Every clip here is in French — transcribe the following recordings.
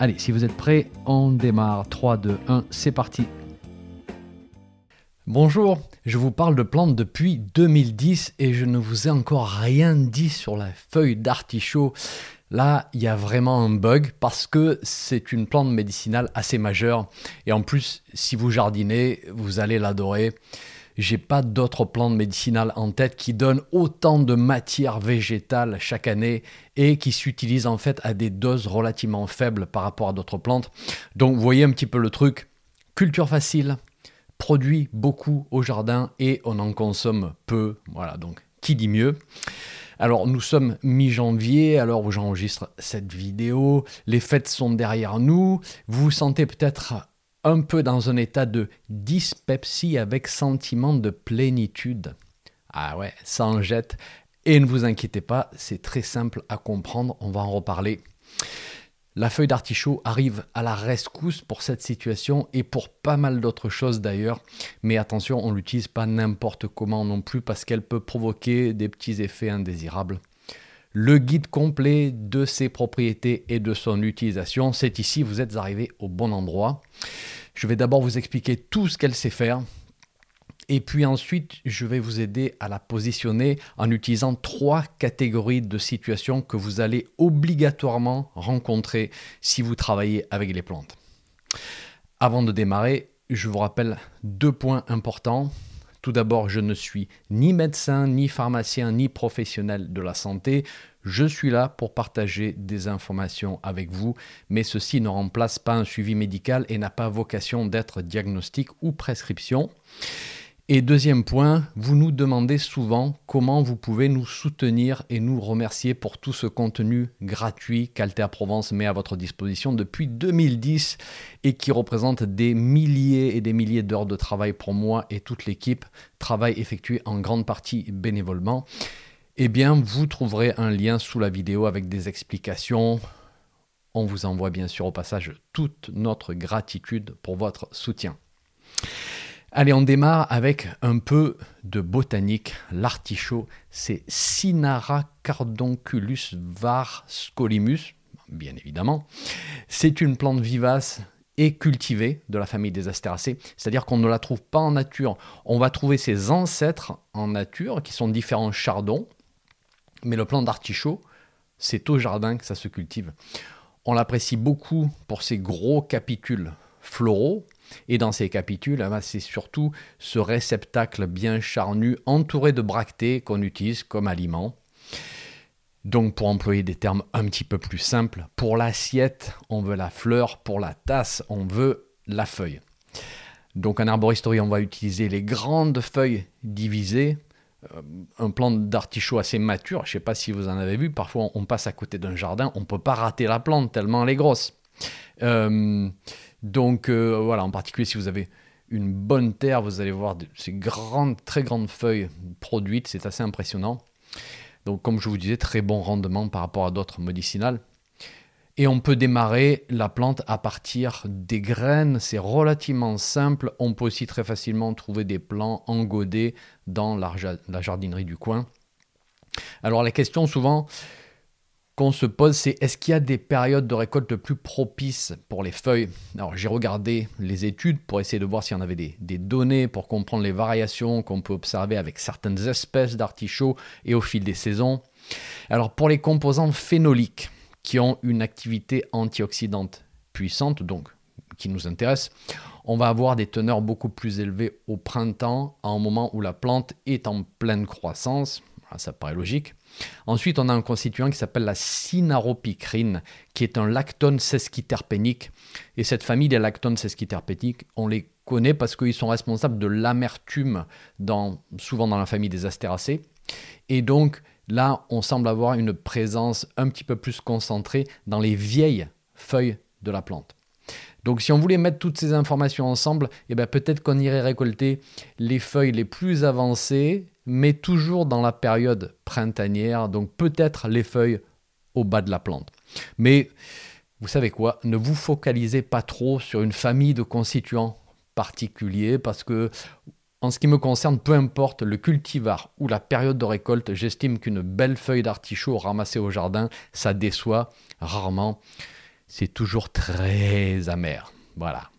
Allez, si vous êtes prêts, on démarre. 3, 2, 1, c'est parti. Bonjour, je vous parle de plantes depuis 2010 et je ne vous ai encore rien dit sur la feuille d'artichaut. Là, il y a vraiment un bug parce que c'est une plante médicinale assez majeure et en plus, si vous jardinez, vous allez l'adorer j'ai pas d'autres plantes médicinales en tête qui donnent autant de matière végétale chaque année et qui s'utilisent en fait à des doses relativement faibles par rapport à d'autres plantes. Donc vous voyez un petit peu le truc. Culture facile, produit beaucoup au jardin et on en consomme peu. Voilà, donc qui dit mieux? Alors nous sommes mi-janvier, alors où j'enregistre cette vidéo, les fêtes sont derrière nous, vous vous sentez peut-être un peu dans un état de dyspepsie avec sentiment de plénitude. Ah ouais, ça en jette. Et ne vous inquiétez pas, c'est très simple à comprendre, on va en reparler. La feuille d'artichaut arrive à la rescousse pour cette situation et pour pas mal d'autres choses d'ailleurs. Mais attention, on l'utilise pas n'importe comment non plus parce qu'elle peut provoquer des petits effets indésirables. Le guide complet de ses propriétés et de son utilisation, c'est ici, vous êtes arrivé au bon endroit. Je vais d'abord vous expliquer tout ce qu'elle sait faire. Et puis ensuite, je vais vous aider à la positionner en utilisant trois catégories de situations que vous allez obligatoirement rencontrer si vous travaillez avec les plantes. Avant de démarrer, je vous rappelle deux points importants. Tout d'abord, je ne suis ni médecin, ni pharmacien, ni professionnel de la santé. Je suis là pour partager des informations avec vous, mais ceci ne remplace pas un suivi médical et n'a pas vocation d'être diagnostic ou prescription. Et deuxième point, vous nous demandez souvent comment vous pouvez nous soutenir et nous remercier pour tout ce contenu gratuit qu'Alter Provence met à votre disposition depuis 2010 et qui représente des milliers et des milliers d'heures de travail pour moi et toute l'équipe, travail effectué en grande partie bénévolement. Eh bien, vous trouverez un lien sous la vidéo avec des explications. On vous envoie bien sûr au passage toute notre gratitude pour votre soutien. Allez, on démarre avec un peu de botanique. L'artichaut, c'est Cinara cardonculus var scolimus, bien évidemment. C'est une plante vivace et cultivée de la famille des astéracées, c'est-à-dire qu'on ne la trouve pas en nature. On va trouver ses ancêtres en nature, qui sont différents chardons, mais le plant d'artichaut, c'est au jardin que ça se cultive. On l'apprécie beaucoup pour ses gros capitules floraux, et dans ces capitules, eh ben, c'est surtout ce réceptacle bien charnu entouré de bractées qu'on utilise comme aliment. Donc pour employer des termes un petit peu plus simples, pour l'assiette, on veut la fleur, pour la tasse, on veut la feuille. Donc en arboristerie, on va utiliser les grandes feuilles divisées, un plant d'artichaut assez mature, je ne sais pas si vous en avez vu, parfois on passe à côté d'un jardin, on ne peut pas rater la plante tellement elle est grosse. Euh, donc euh, voilà, en particulier si vous avez une bonne terre, vous allez voir ces grandes, très grandes feuilles produites, c'est assez impressionnant. Donc comme je vous disais, très bon rendement par rapport à d'autres medicinales. Et on peut démarrer la plante à partir des graines, c'est relativement simple. On peut aussi très facilement trouver des plants engodés dans la jardinerie du coin. Alors la question souvent, qu'on se pose, c'est est-ce qu'il y a des périodes de récolte plus propices pour les feuilles? Alors j'ai regardé les études pour essayer de voir s'il y en avait des, données pour comprendre les variations qu'on peut observer avec certaines espèces d'artichauts et au fil des saisons. Alors pour les composants phénoliques qui ont une activité antioxydante puissante, donc qui nous intéresse, on va avoir des teneurs beaucoup plus élevées au printemps, à un moment où la plante est en pleine croissance. ça paraît logique. Ensuite, on a un constituant qui s'appelle la cynaropicrine, qui est un lactone sesquiterpénique. Et cette famille des lactones sesquiterpéniques, on les connaît parce qu'ils sont responsables de l'amertume, souvent dans la famille des astéracées. Et donc, là, on semble avoir une présence un petit peu plus concentrée dans les vieilles feuilles de la plante. Donc si on voulait mettre toutes ces informations ensemble, eh ben, peut-être qu'on irait récolter les feuilles les plus avancées, mais toujours dans la période printanière, donc peut-être les feuilles au bas de la plante. Mais vous savez quoi, ne vous focalisez pas trop sur une famille de constituants particuliers parce que en ce qui me concerne, peu importe le cultivar ou la période de récolte, j'estime qu'une belle feuille d'artichaut ramassée au jardin, ça déçoit rarement. C'est toujours très amer. Voilà.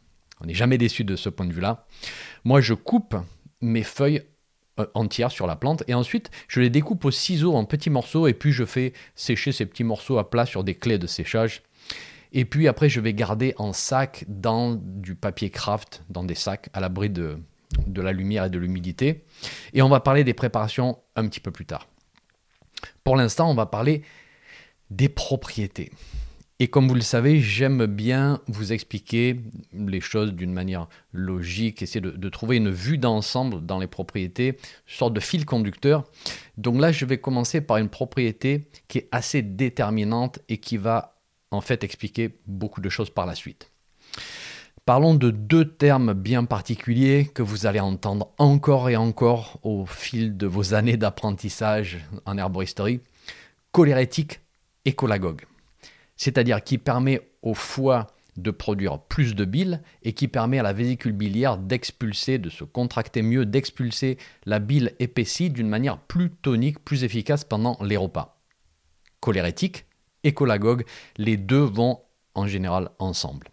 On n'est jamais déçu de ce point de vue-là. Moi, je coupe mes feuilles euh, entières sur la plante et ensuite je les découpe au ciseau en petits morceaux et puis je fais sécher ces petits morceaux à plat sur des clés de séchage. Et puis après, je vais garder en sac dans du papier craft, dans des sacs à l'abri de, de la lumière et de l'humidité. Et on va parler des préparations un petit peu plus tard. Pour l'instant, on va parler des propriétés. Et comme vous le savez, j'aime bien vous expliquer les choses d'une manière logique, essayer de, trouver une vue d'ensemble dans les propriétés, sorte de fil conducteur. Donc là, je vais commencer par une propriété qui est assez déterminante et qui va en fait expliquer beaucoup de choses par la suite. Parlons de deux termes bien particuliers que vous allez entendre encore et encore au fil de vos années d'apprentissage en herboristerie, cholérétique et cholagogue. C'est-à-dire qui permet au foie de produire plus de bile et qui permet à la vésicule biliaire d'expulser, de se contracter mieux, d'expulser la bile épaissie d'une manière plus tonique, plus efficace pendant les repas. Cholérétique et cholagogue, les deux vont en général ensemble.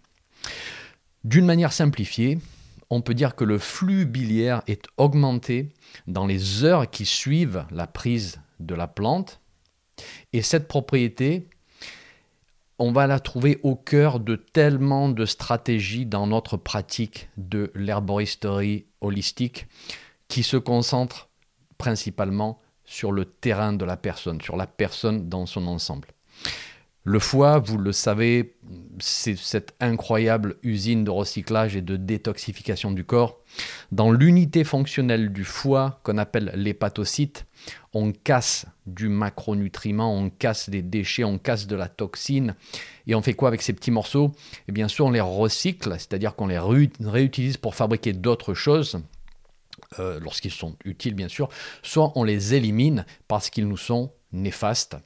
D'une manière simplifiée, on peut dire que le flux biliaire est augmenté dans les heures qui suivent la prise de la plante. Et cette propriété, on va la trouver au cœur de tellement de stratégies dans notre pratique de l'herboristerie holistique qui se concentre principalement sur le terrain de la personne, sur la personne dans son ensemble. Le foie, vous le savez, c'est cette incroyable usine de recyclage et de détoxification du corps. Dans l'unité fonctionnelle du foie, qu'on appelle l'hépatocyte, on casse du macronutriment, on casse des déchets, on casse de la toxine. Et on fait quoi avec ces petits morceaux? Et eh bien sûr, on les recycle, c'est-à-dire qu'on les réutilise pour fabriquer d'autres choses. Euh, lorsqu'ils sont utiles bien sûr, soit on les élimine parce qu'ils nous sont néfastes.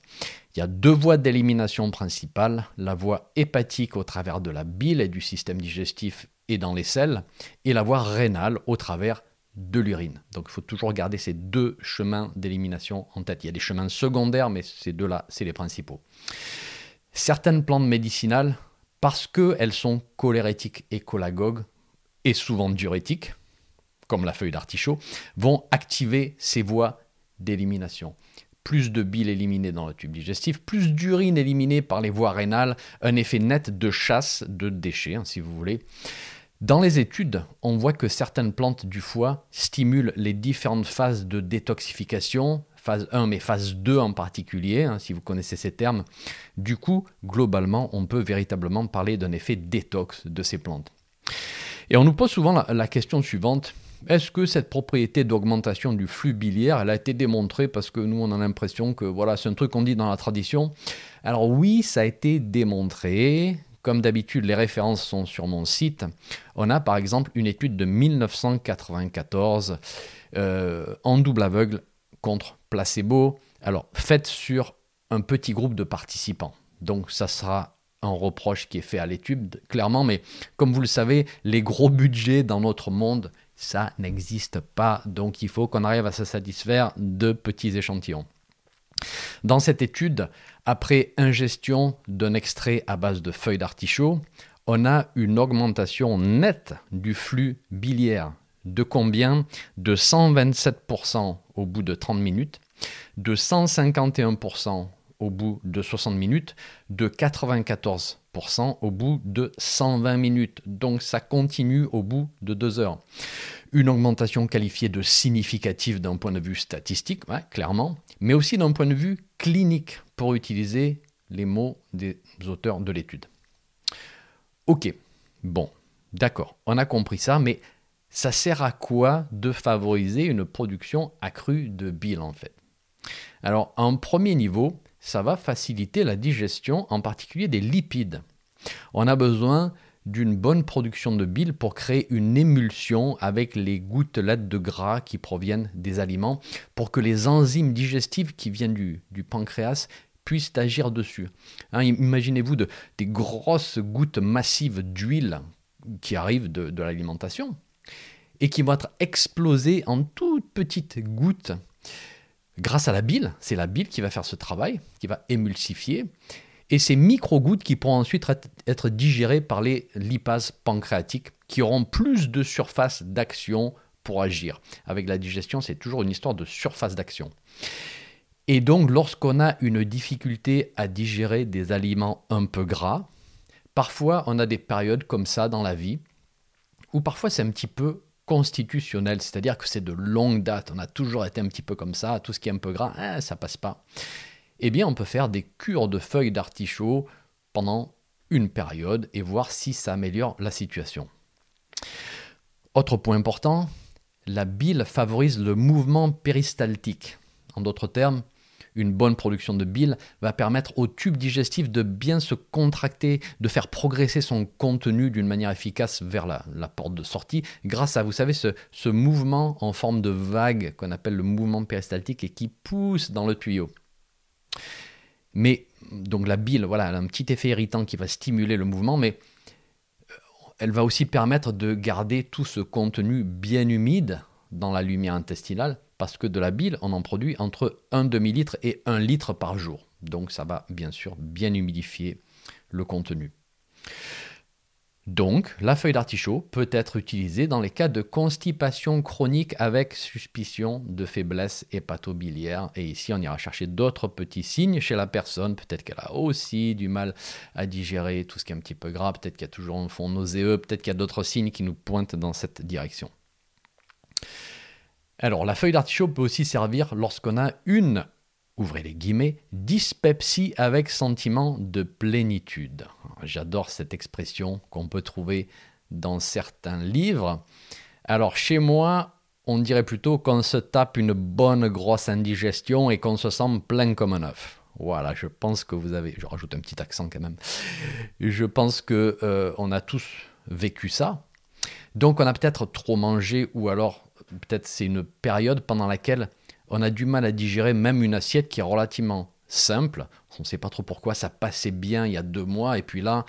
Il y a deux voies d'élimination principales, la voie hépatique au travers de la bile et du système digestif et dans les selles, et la voie rénale au travers de l'urine. Donc il faut toujours garder ces deux chemins d'élimination en tête. Il y a des chemins secondaires, mais ces deux-là, c'est les principaux. Certaines plantes médicinales, parce qu'elles sont cholérétiques et cholagogues, et souvent diurétiques, comme la feuille d'artichaut, vont activer ces voies d'élimination plus de bile éliminée dans le tube digestif, plus d'urine éliminée par les voies rénales, un effet net de chasse de déchets, hein, si vous voulez. Dans les études, on voit que certaines plantes du foie stimulent les différentes phases de détoxification, phase 1 mais phase 2 en particulier, hein, si vous connaissez ces termes. Du coup, globalement, on peut véritablement parler d'un effet détox de ces plantes. Et on nous pose souvent la question suivante, est-ce que cette propriété d'augmentation du flux biliaire, a été démontrée parce que nous, on a l'impression que voilà, c'est un truc qu'on dit dans la tradition Alors oui, ça a été démontré. Comme d'habitude, les références sont sur mon site. On a par exemple une étude de 1994 euh, en double aveugle contre placebo. Alors, faite sur un petit groupe de participants. Donc, ça sera un reproche qui est fait à l'étude, clairement, mais comme vous le savez, les gros budgets dans notre monde, ça n'existe pas. Donc il faut qu'on arrive à se satisfaire de petits échantillons. Dans cette étude, après ingestion d'un extrait à base de feuilles d'artichaut, on a une augmentation nette du flux biliaire. De combien? De 127% au bout de 30 minutes, de 151% au bout de 60 minutes, de 94% au bout de 120 minutes. Donc ça continue au bout de 2 heures. Une augmentation qualifiée de significative d'un point de vue statistique, clairement, mais aussi d'un point de vue clinique, pour utiliser les mots des auteurs de l'étude. Ok, bon, d'accord, on a compris ça, mais ça sert à quoi de favoriser une production accrue de bile en fait? Alors, en premier niveau, ça va faciliter la digestion, en particulier des lipides. On a besoin d'une bonne production de bile pour créer une émulsion avec les gouttelettes de gras qui proviennent des aliments pour que les enzymes digestives qui viennent du, pancréas puissent agir dessus. Hein, imaginez-vous de, des grosses gouttes massives d'huile qui arrivent de, de l'alimentation et qui vont être explosées en toutes petites gouttes grâce à la bile. C'est la bile qui va faire ce travail, qui va émulsifier et ces micro-gouttes qui pourront ensuite être digérées par les lipases pancréatiques qui auront plus de surface d'action pour agir. Avec la digestion, c'est toujours une histoire de surface d'action. Et donc, lorsqu'on a une difficulté à digérer des aliments un peu gras, parfois on a des périodes comme ça dans la vie, où parfois c'est un petit peu constitutionnel, c'est-à-dire que c'est de longue date, on a toujours été un petit peu comme ça, tout ce qui est un peu gras, hein, ça passe pas eh bien on peut faire des cures de feuilles d'artichaut pendant une période et voir si ça améliore la situation. Autre point important, la bile favorise le mouvement péristaltique. En d'autres termes, une bonne production de bile va permettre au tube digestif de bien se contracter, de faire progresser son contenu d'une manière efficace vers la, porte de sortie, grâce à, vous savez, ce, mouvement en forme de vague qu'on appelle le mouvement péristaltique et qui pousse dans le tuyau. Mais donc la bile, voilà, a un petit effet irritant qui va stimuler le mouvement, mais euh, elle va aussi permettre de garder tout ce contenu bien humide dans la lumière intestinale, parce que de la bile, on en produit entre 1 demi-litre et 1 litre par jour. Donc ça va bien sûr bien humidifier le contenu. Donc, la feuille d'artichaut peut être utilisée dans les cas de constipation chronique avec suspicion de faiblesse hépatobiliaire. Et ici, on ira chercher d'autres petits signes chez la personne. Peut-être qu'elle a aussi du mal à digérer tout ce qui est un petit peu gras. Peut-être qu'il y a toujours un fond nauséeux. Peut-être qu'il y a d'autres signes qui nous pointent dans cette direction. Alors, la feuille d'artichaut peut aussi servir lorsqu'on a une ouvrez les guillemets, dyspepsie avec sentiment de plénitude. J'adore cette expression qu'on peut trouver dans certains livres. Alors chez moi, on dirait plutôt qu'on se tape une bonne grosse indigestion et qu'on se sent plein comme un œuf. Voilà, je pense que vous avez, je rajoute un petit accent quand même. Je pense que euh, on a tous vécu ça. Donc on a peut-être trop mangé ou alors peut-être c'est une période pendant laquelle on a du mal à digérer même une assiette qui est relativement simple. On ne sait pas trop pourquoi ça passait bien il y a deux mois et puis là,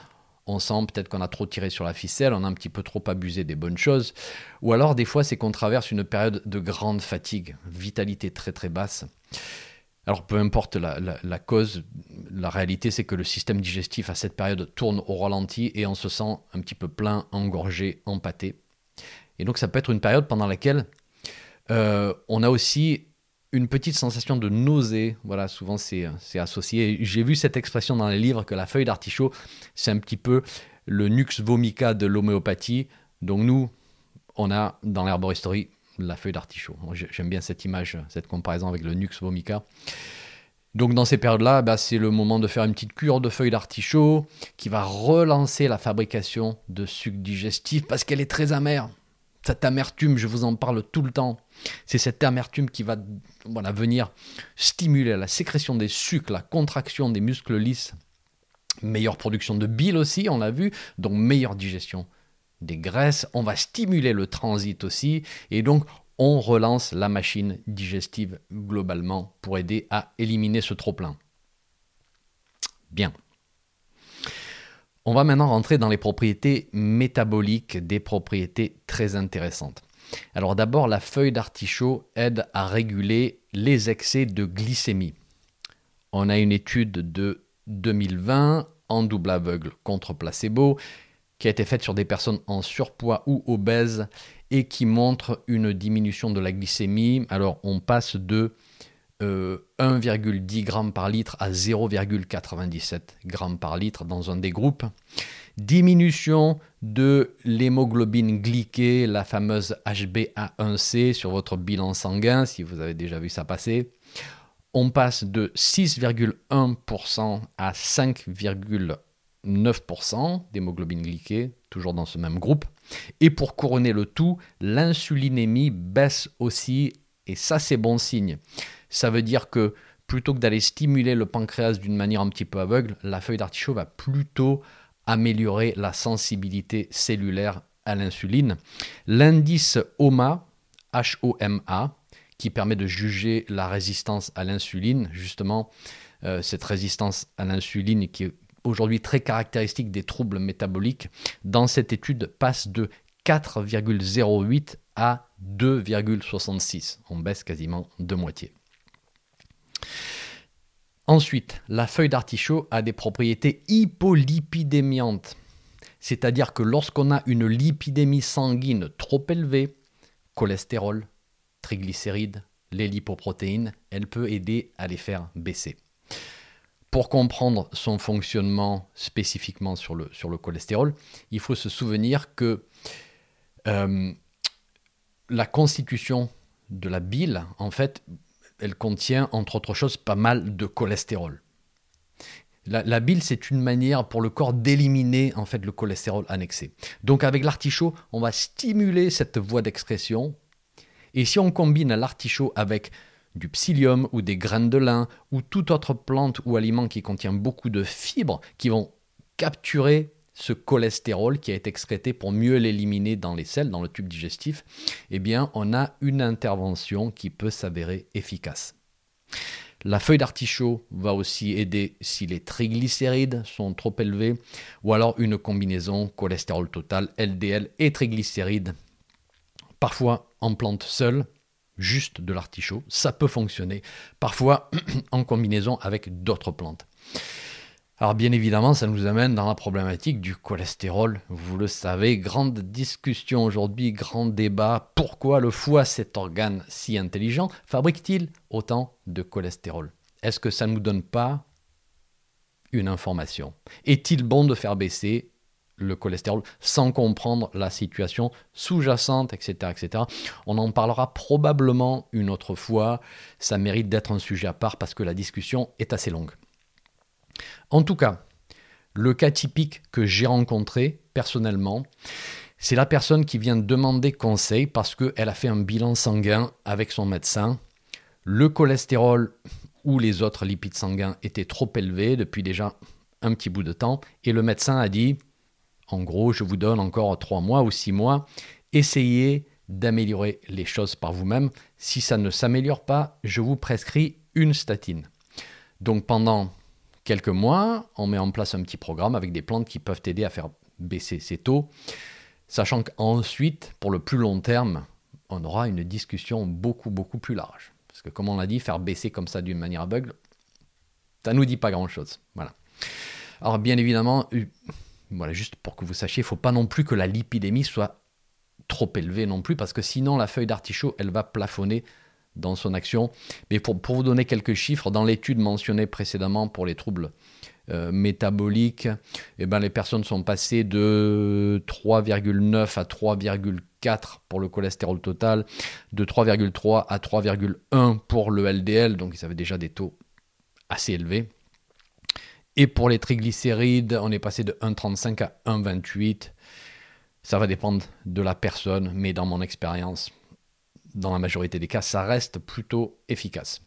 on sent peut-être qu'on a trop tiré sur la ficelle, on a un petit peu trop abusé des bonnes choses. Ou alors des fois c'est qu'on traverse une période de grande fatigue, vitalité très très basse. Alors peu importe la, cause, la réalité c'est que le système digestif à cette période tourne au ralenti et on se sent un petit peu plein, engorgé, empâté. Et donc ça peut être une période pendant laquelle euh, on a aussi une petite sensation de nausée. Voilà, souvent c'est associé. J'ai vu cette expression dans les livres que la feuille d'artichaut, c'est un petit peu le nux vomica de l'homéopathie. Donc nous, on a dans l'herboristerie la feuille d'artichaut. J'aime bien cette image, cette comparaison avec le nux vomica. Donc dans ces périodes-là, bah, c'est le moment de faire une petite cure de feuilles d'artichaut qui va relancer la fabrication de sucre digestif parce qu'elle est très amère cette amertume, je vous en parle tout le temps. C'est cette amertume qui va voilà, venir stimuler la sécrétion des sucres, la contraction des muscles lisses, meilleure production de bile aussi, on l'a vu, donc meilleure digestion des graisses. On va stimuler le transit aussi, et donc on relance la machine digestive globalement pour aider à éliminer ce trop-plein. Bien. On va maintenant rentrer dans les propriétés métaboliques, des propriétés très intéressantes. Alors d'abord, la feuille d'artichaut aide à réguler les excès de glycémie. On a une étude de 2020 en double aveugle contre placebo qui a été faite sur des personnes en surpoids ou obèses et qui montre une diminution de la glycémie. Alors on passe de 1,10 euh, g par litre à 0,97 g par litre dans un des groupes. Diminution de l'hémoglobine glyquée, la fameuse HbA1c sur votre bilan sanguin, si vous avez déjà vu ça passer. On passe de 6,1% à 5,9% d'hémoglobine glyquée, toujours dans ce même groupe. Et pour couronner le tout, l'insulinémie baisse aussi, et ça c'est bon signe. Ça veut dire que plutôt que d'aller stimuler le pancréas d'une manière un petit peu aveugle, la feuille d'artichaut va plutôt améliorer la sensibilité cellulaire à l'insuline. L'indice HOMA, H-O-M-A, qui permet de juger la résistance à l'insuline, justement, euh, cette résistance à l'insuline qui est aujourd'hui très caractéristique des troubles métaboliques, dans cette étude passe de 4,08 à 2,66. On baisse quasiment de moitié. Ensuite, la feuille d'artichaut a des propriétés hypolipidémiantes, c'est-à-dire que lorsqu'on a une lipidémie sanguine trop élevée, cholestérol, triglycérides, les lipoprotéines, elle peut aider à les faire baisser. Pour comprendre son fonctionnement spécifiquement sur le, cholestérol, il faut se souvenir que euh, la constitution de la bile, en fait, elle contient, entre autres choses, pas mal de cholestérol. La, bile, c'est une manière pour le corps d'éliminer en fait le cholestérol annexé. Donc avec l'artichaut, on va stimuler cette voie d'excrétion. Et si on combine l'artichaut avec du psyllium ou des graines de lin ou toute autre plante ou aliment qui contient beaucoup de fibres qui vont capturer ce cholestérol qui a été excrété pour mieux l'éliminer dans les selles, dans le tube digestif, eh bien, on a une intervention qui peut s'avérer efficace. La feuille d'artichaut va aussi aider si les triglycérides sont trop élevés, ou alors une combinaison cholestérol total, LDL et triglycérides, parfois en plante seule, juste de l'artichaut, ça peut fonctionner, parfois en combinaison avec d'autres plantes. Alors bien évidemment, ça nous amène dans la problématique du cholestérol. Vous le savez, grande discussion aujourd'hui, grand débat. Pourquoi le foie, cet organe si intelligent, fabrique-t-il autant de cholestérol? Est-ce que ça ne nous donne pas une information? Est-il bon de faire baisser le cholestérol sans comprendre la situation sous-jacente, etc., etc. On en parlera probablement une autre fois. Ça mérite d'être un sujet à part parce que la discussion est assez longue. En tout cas, le cas typique que j'ai rencontré personnellement, c'est la personne qui vient demander conseil parce qu'elle a fait un bilan sanguin avec son médecin. Le cholestérol ou les autres lipides sanguins étaient trop élevés depuis déjà un petit bout de temps et le médecin a dit, en gros, je vous donne encore trois mois ou six mois, essayez d'améliorer les choses par vous-même. Si ça ne s'améliore pas, je vous prescris une statine. Donc pendant quelques mois, on met en place un petit programme avec des plantes qui peuvent aider à faire baisser ces taux, sachant qu'ensuite, pour le plus long terme, on aura une discussion beaucoup, beaucoup plus large. Parce que comme on l'a dit, faire baisser comme ça d'une manière aveugle, ça ne nous dit pas grand-chose. Voilà. Alors bien évidemment, voilà, juste pour que vous sachiez, il ne faut pas non plus que la lipidémie soit trop élevée non plus, parce que sinon la feuille d'artichaut, elle va plafonner dans son action. Mais pour, vous donner quelques chiffres, dans l'étude mentionnée précédemment pour les troubles euh, métaboliques, eh ben, les personnes sont passées de 3,9 à 3,4 pour le cholestérol total, de 3,3 à 3,1 pour le LDL, donc ils avaient déjà des taux assez élevés. Et pour les triglycérides, on est passé de 1,35 à 1,28. Ça va dépendre de la personne, mais dans mon expérience, dans la majorité des cas, ça reste plutôt efficace.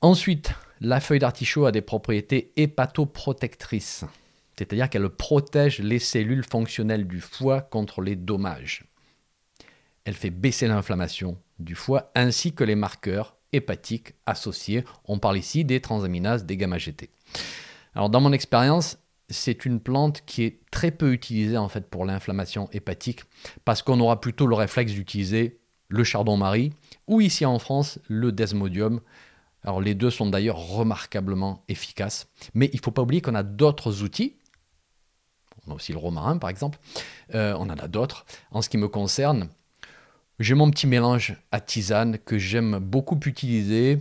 Ensuite, la feuille d'artichaut a des propriétés hépatoprotectrices, c'est-à-dire qu'elle protège les cellules fonctionnelles du foie contre les dommages. Elle fait baisser l'inflammation du foie ainsi que les marqueurs hépatiques associés. On parle ici des transaminases, des gamma-GT. Alors dans mon expérience, c'est une plante qui est très peu utilisée en fait pour l'inflammation hépatique parce qu'on aura plutôt le réflexe d'utiliser le chardon-marie ou ici en France le desmodium. Alors les deux sont d'ailleurs remarquablement efficaces, mais il ne faut pas oublier qu'on a d'autres outils. On a aussi le romarin par exemple, euh, on en a d'autres. En ce qui me concerne, j'ai mon petit mélange à tisane que j'aime beaucoup utiliser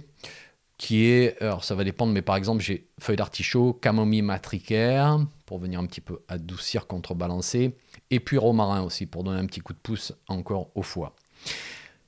qui est, alors ça va dépendre, mais par exemple, j'ai feuille d'artichaut, camomille matricaire, pour venir un petit peu adoucir, contrebalancer, et puis romarin aussi, pour donner un petit coup de pouce encore au foie.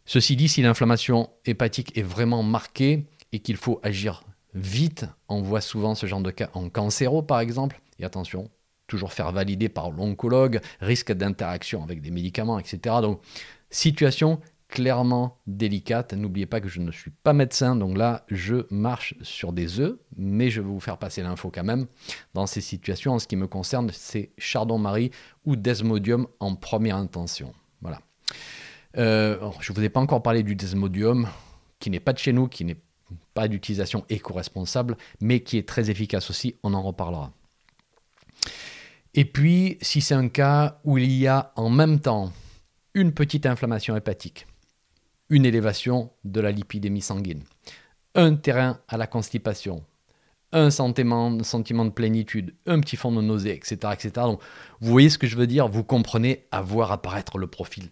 Ceci dit, si l'inflammation hépatique est vraiment marquée et qu'il faut agir vite, on voit souvent ce genre de cas en cancéro par exemple, et attention, toujours faire valider par l'oncologue, risque d'interaction avec des médicaments, etc. Donc, situation clairement délicate. N'oubliez pas que je ne suis pas médecin, donc là, je marche sur des œufs, mais je vais vous faire passer l'info quand même. Dans ces situations, en ce qui me concerne, c'est Chardon-Marie ou Desmodium en première intention. Voilà. Euh, je ne vous ai pas encore parlé du Desmodium, qui n'est pas de chez nous, qui n'est pas d'utilisation éco-responsable, mais qui est très efficace aussi, on en reparlera. Et puis, si c'est un cas où il y a en même temps une petite inflammation hépatique, une élévation de la lipidémie sanguine, un terrain à la constipation, un sentiment, sentiment de plénitude, un petit fond de nausée, etc., etc. Donc, vous voyez ce que je veux dire Vous comprenez à voir apparaître le profil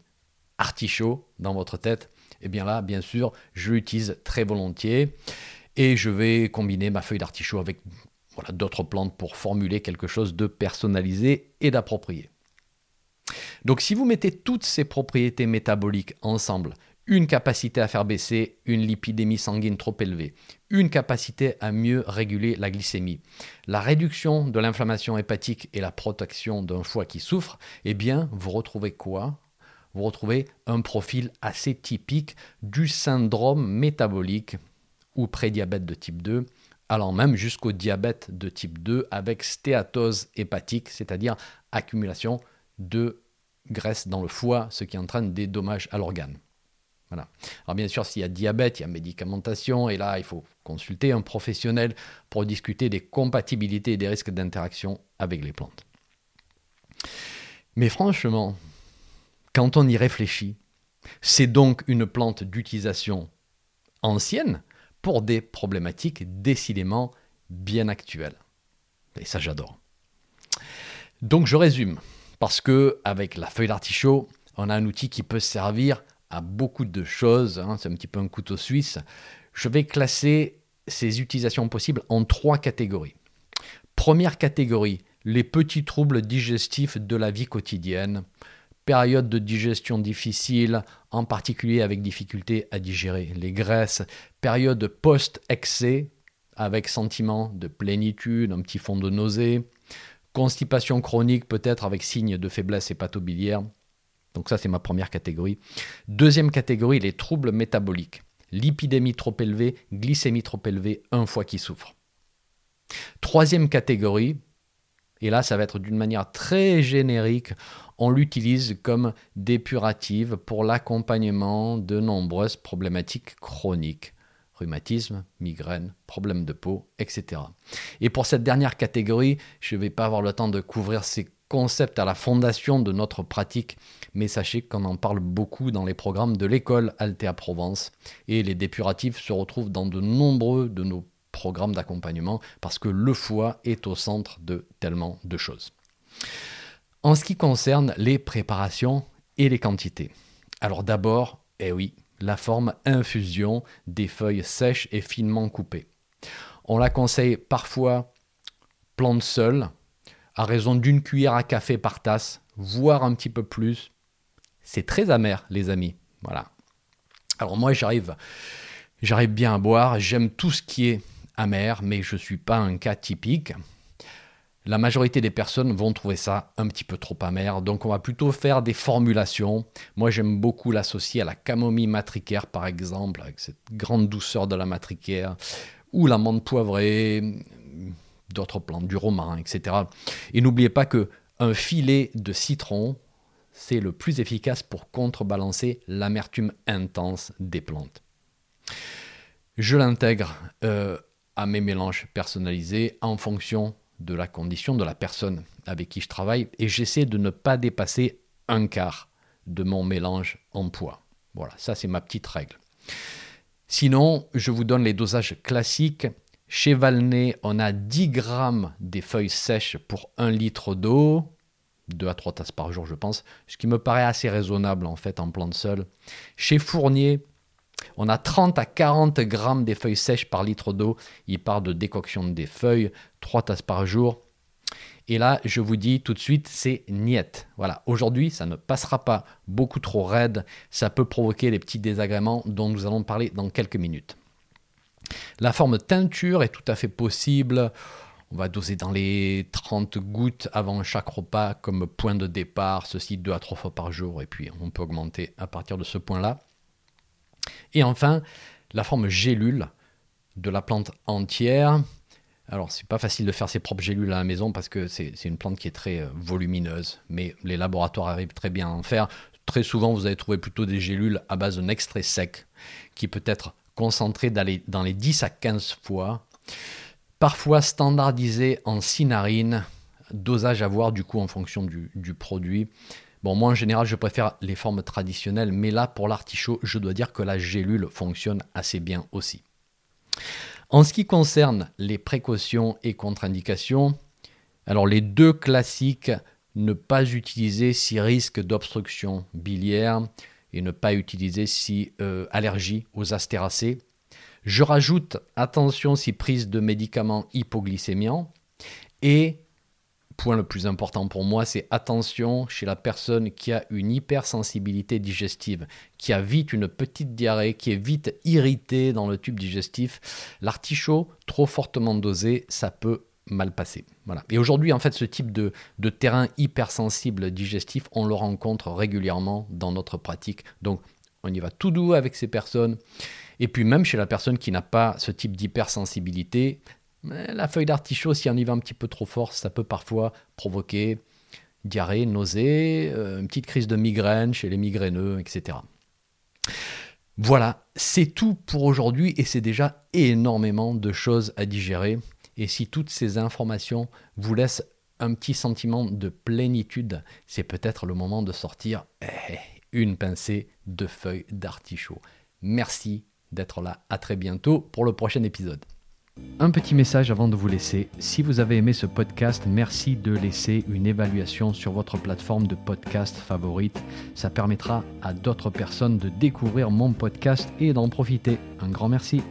artichaut dans votre tête. Et eh bien là, bien sûr, je l'utilise très volontiers et je vais combiner ma feuille d'artichaut avec voilà, d'autres plantes pour formuler quelque chose de personnalisé et d'approprié. Donc si vous mettez toutes ces propriétés métaboliques ensemble, une capacité à faire baisser une lipidémie sanguine trop élevée, une capacité à mieux réguler la glycémie, la réduction de l'inflammation hépatique et la protection d'un foie qui souffre, eh bien, vous retrouvez quoi? Vous retrouvez un profil assez typique du syndrome métabolique ou prédiabète de type 2, allant même jusqu'au diabète de type 2 avec stéatose hépatique, c'est-à-dire accumulation de graisse dans le foie, ce qui entraîne des dommages à l'organe. Alors bien sûr, s'il y a diabète, il y a médicamentation, et là, il faut consulter un professionnel pour discuter des compatibilités et des risques d'interaction avec les plantes. Mais franchement, quand on y réfléchit, c'est donc une plante d'utilisation ancienne pour des problématiques décidément bien actuelles. Et ça, j'adore. Donc je résume. Parce que avec la feuille d'artichaut, on a un outil qui peut servir à beaucoup de choses. Hein. c'est un petit peu un couteau suisse. Je vais classer ces utilisations possibles en trois catégories. Première catégorie, les petits troubles digestifs de la vie quotidienne. Période de digestion difficile, en particulier avec difficulté à digérer les graisses. Période post-excès, avec sentiment de plénitude, un petit fond de nausée. Constipation chronique peut-être avec signes de faiblesse hépatobiliaire. Donc ça c'est ma première catégorie. Deuxième catégorie, les troubles métaboliques. Lipidémie trop élevée, glycémie trop élevée, un foie qui souffre. Troisième catégorie, et là ça va être d'une manière très générique, on l'utilise comme dépurative pour l'accompagnement de nombreuses problématiques chroniques rhumatisme, migraine, problèmes de peau, etc. Et pour cette dernière catégorie, je ne vais pas avoir le temps de couvrir ces concepts à la fondation de notre pratique, mais sachez qu'on en parle beaucoup dans les programmes de l'école Altea Provence, et les dépuratifs se retrouvent dans de nombreux de nos programmes d'accompagnement, parce que le foie est au centre de tellement de choses. En ce qui concerne les préparations et les quantités. Alors d'abord, eh oui, la forme infusion des feuilles sèches et finement coupées. On la conseille parfois plante seule, à raison d'une cuillère à café par tasse, voire un petit peu plus. C'est très amer, les amis. Voilà. Alors moi, j'arrive, j'arrive bien à boire. J'aime tout ce qui est amer, mais je ne suis pas un cas typique. La majorité des personnes vont trouver ça un petit peu trop amer, donc on va plutôt faire des formulations. Moi j'aime beaucoup l'associer à la camomille matricaire par exemple, avec cette grande douceur de la matricaire, ou la menthe poivrée, d'autres plantes, du romarin, etc. Et n'oubliez pas que un filet de citron, c'est le plus efficace pour contrebalancer l'amertume intense des plantes. Je l'intègre euh, à mes mélanges personnalisés en fonction de la condition de la personne avec qui je travaille et j'essaie de ne pas dépasser un quart de mon mélange en poids. Voilà, ça c'est ma petite règle. Sinon, je vous donne les dosages classiques. Chez Valnay, on a 10 grammes des feuilles sèches pour 1 litre d'eau, 2 à 3 tasses par jour je pense, ce qui me paraît assez raisonnable en fait en plante seule. Chez Fournier, on a 30 à 40 grammes des feuilles sèches par litre d'eau. Il part de décoction des feuilles, 3 tasses par jour. Et là, je vous dis tout de suite, c'est niet. Voilà, aujourd'hui, ça ne passera pas beaucoup trop raide. Ça peut provoquer des petits désagréments dont nous allons parler dans quelques minutes. La forme teinture est tout à fait possible. On va doser dans les 30 gouttes avant chaque repas comme point de départ, ceci deux à trois fois par jour, et puis on peut augmenter à partir de ce point-là. Et enfin, la forme gélule de la plante entière. Alors, c'est pas facile de faire ses propres gélules à la maison parce que c'est une plante qui est très euh, volumineuse, mais les laboratoires arrivent très bien à en faire. Très souvent, vous allez trouver plutôt des gélules à base d'un extrait sec qui peut être concentré dans les, dans les 10 à 15 fois, parfois standardisé en cinarine, dosage à voir du coup en fonction du, du produit. Bon, moi en général, je préfère les formes traditionnelles, mais là, pour l'artichaut, je dois dire que la gélule fonctionne assez bien aussi. En ce qui concerne les précautions et contre-indications, alors les deux classiques, ne pas utiliser si risque d'obstruction biliaire et ne pas utiliser si euh, allergie aux astéracées. Je rajoute attention si prise de médicaments hypoglycémiants et point le plus important pour moi, c'est attention chez la personne qui a une hypersensibilité digestive, qui a vite une petite diarrhée, qui est vite irritée dans le tube digestif. L'artichaut, trop fortement dosé, ça peut mal passer. Voilà. Et aujourd'hui, en fait, ce type de, de, terrain hypersensible digestif, on le rencontre régulièrement dans notre pratique. Donc, on y va tout doux avec ces personnes. Et puis, même chez la personne qui n'a pas ce type d'hypersensibilité, la feuille d'artichaut, si on y va un petit peu trop fort, ça peut parfois provoquer diarrhée, nausée, euh, une petite crise de migraine chez les migraineux, etc. Voilà, c'est tout pour aujourd'hui et c'est déjà énormément de choses à digérer. Et si toutes ces informations vous laissent un petit sentiment de plénitude, c'est peut-être le moment de sortir eh, une pincée de feuilles d'artichaut. Merci d'être là. À très bientôt pour le prochain épisode. Un petit message avant de vous laisser. Si vous avez aimé ce podcast, merci de laisser une évaluation sur votre plateforme de podcast favorite. Ça permettra à d'autres personnes de découvrir mon podcast et d'en profiter. Un grand merci.